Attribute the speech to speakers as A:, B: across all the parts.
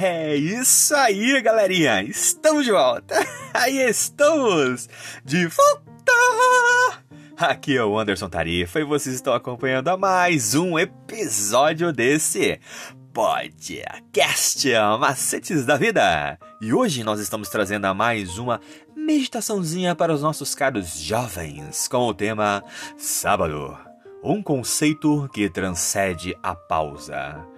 A: É isso aí, galerinha! Estamos de volta! Aí estamos! De volta! Aqui é o Anderson Tarifa e vocês estão acompanhando a mais um episódio desse podcast Macetes da Vida. E hoje nós estamos trazendo a mais uma meditaçãozinha para os nossos caros jovens com o tema Sábado. Um conceito que transcende a pausa.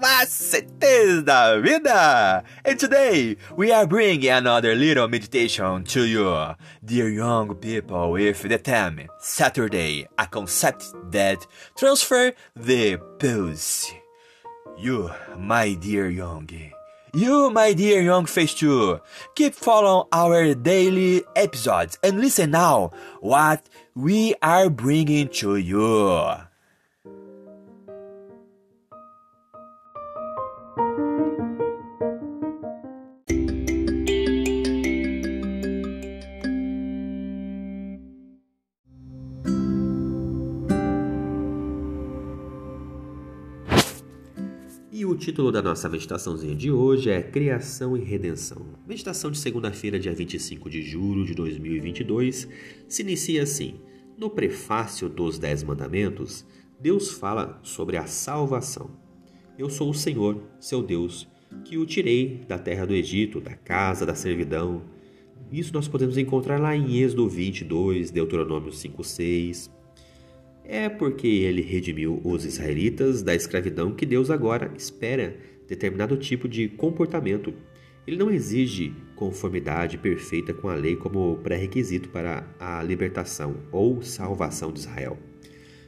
A: Macetes da Vida! And today we are bringing another little meditation to you, dear young people, with the theme Saturday, a concept that transfer the pulse. You, my dear young, you, my dear young face too, keep following our daily episodes and listen now what we are bringing to you.
B: E o título da nossa meditaçãozinha de hoje é Criação e Redenção. Meditação de segunda-feira, dia 25 de julho de 2022, se inicia assim: No prefácio dos Dez Mandamentos, Deus fala sobre a salvação. Eu sou o Senhor, seu Deus, que o tirei da terra do Egito, da casa da servidão. Isso nós podemos encontrar lá em Êxodo 22, Deuteronômio 5, 6 é porque ele redimiu os israelitas da escravidão que Deus agora espera determinado tipo de comportamento. Ele não exige conformidade perfeita com a lei como pré-requisito para a libertação ou salvação de Israel.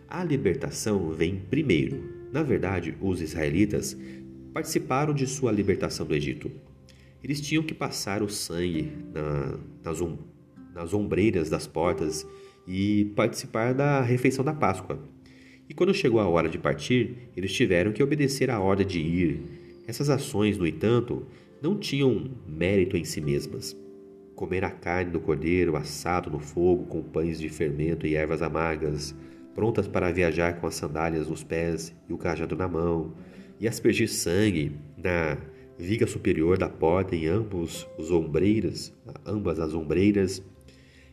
B: A libertação vem primeiro. Na verdade, os israelitas participaram de sua libertação do Egito. Eles tinham que passar o sangue na, nas, nas ombreiras das portas e participar da refeição da Páscoa. E quando chegou a hora de partir, eles tiveram que obedecer à ordem de ir. Essas ações, no entanto, não tinham mérito em si mesmas. Comer a carne do cordeiro assado no fogo com pães de fermento e ervas amargas, prontas para viajar com as sandálias nos pés e o cajado na mão, e aspergir sangue na viga superior da porta em ambos os ombreiras, ambas as ombreiras.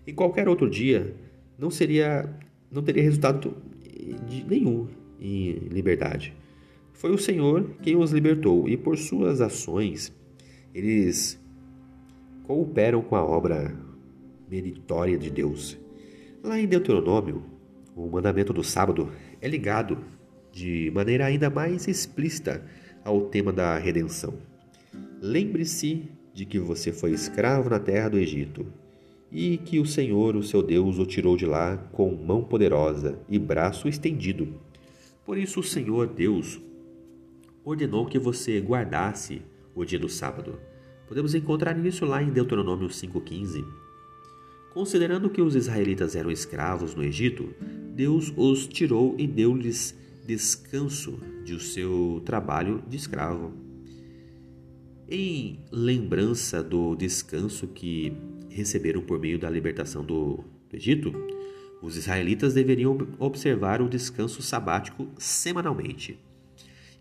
B: Em qualquer outro dia, não seria, não teria resultado de nenhum em liberdade. Foi o Senhor quem os libertou e por suas ações eles cooperam com a obra meritória de Deus. Lá em Deuteronômio, o mandamento do sábado é ligado de maneira ainda mais explícita ao tema da redenção. Lembre-se de que você foi escravo na terra do Egito e que o Senhor, o seu Deus, o tirou de lá com mão poderosa e braço estendido. Por isso o Senhor Deus ordenou que você guardasse o dia do sábado. Podemos encontrar isso lá em Deuteronômio 5,15. Considerando que os israelitas eram escravos no Egito, Deus os tirou e deu-lhes descanso de seu trabalho de escravo. Em lembrança do descanso que receberam por meio da libertação do, do Egito, os israelitas deveriam observar o descanso sabático semanalmente.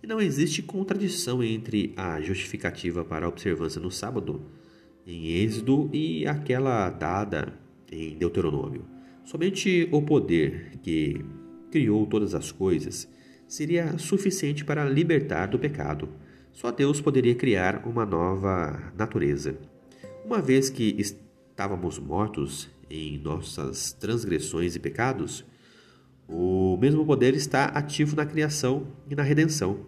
B: E não existe contradição entre a justificativa para a observância no sábado em Êxodo e aquela dada em Deuteronômio. Somente o poder que criou todas as coisas seria suficiente para libertar do pecado. Só Deus poderia criar uma nova natureza. Uma vez que estávamos mortos em nossas transgressões e pecados, o mesmo poder está ativo na criação e na redenção.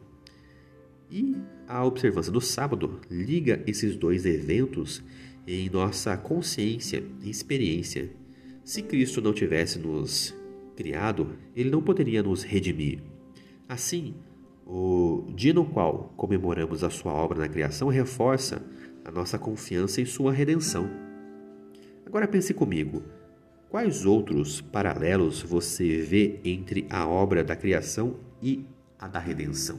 B: E a observância do sábado liga esses dois eventos em nossa consciência e experiência. Se Cristo não tivesse nos criado, ele não poderia nos redimir. Assim, o dia no qual comemoramos a sua obra na criação reforça a nossa confiança em sua redenção. Agora pense comigo. Quais outros paralelos você vê entre a obra da criação e a da redenção?